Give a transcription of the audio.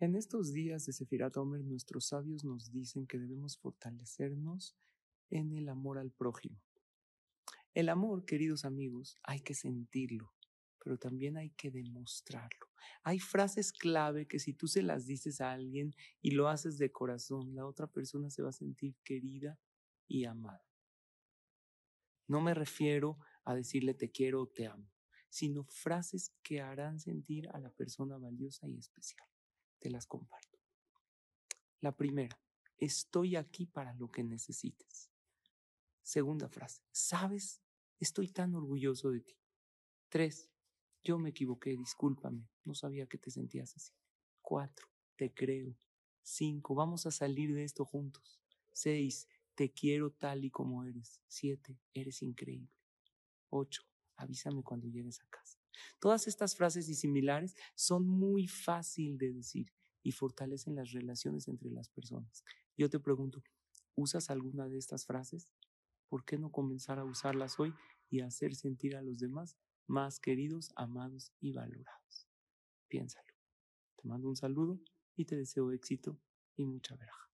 En estos días de Sefirat Omer, nuestros sabios nos dicen que debemos fortalecernos en el amor al prójimo. El amor, queridos amigos, hay que sentirlo, pero también hay que demostrarlo. Hay frases clave que si tú se las dices a alguien y lo haces de corazón, la otra persona se va a sentir querida y amada. No me refiero a decirle te quiero o te amo, sino frases que harán sentir a la persona valiosa y especial te las comparto. La primera, estoy aquí para lo que necesites. Segunda frase, sabes, estoy tan orgulloso de ti. Tres, yo me equivoqué, discúlpame, no sabía que te sentías así. Cuatro, te creo. Cinco, vamos a salir de esto juntos. Seis, te quiero tal y como eres. Siete, eres increíble. Ocho, avísame cuando llegues a casa. Todas estas frases y similares son muy fácil de decir y fortalecen las relaciones entre las personas. Yo te pregunto, ¿usas alguna de estas frases? ¿Por qué no comenzar a usarlas hoy y hacer sentir a los demás más queridos, amados y valorados? Piénsalo. Te mando un saludo y te deseo éxito y mucha veraja.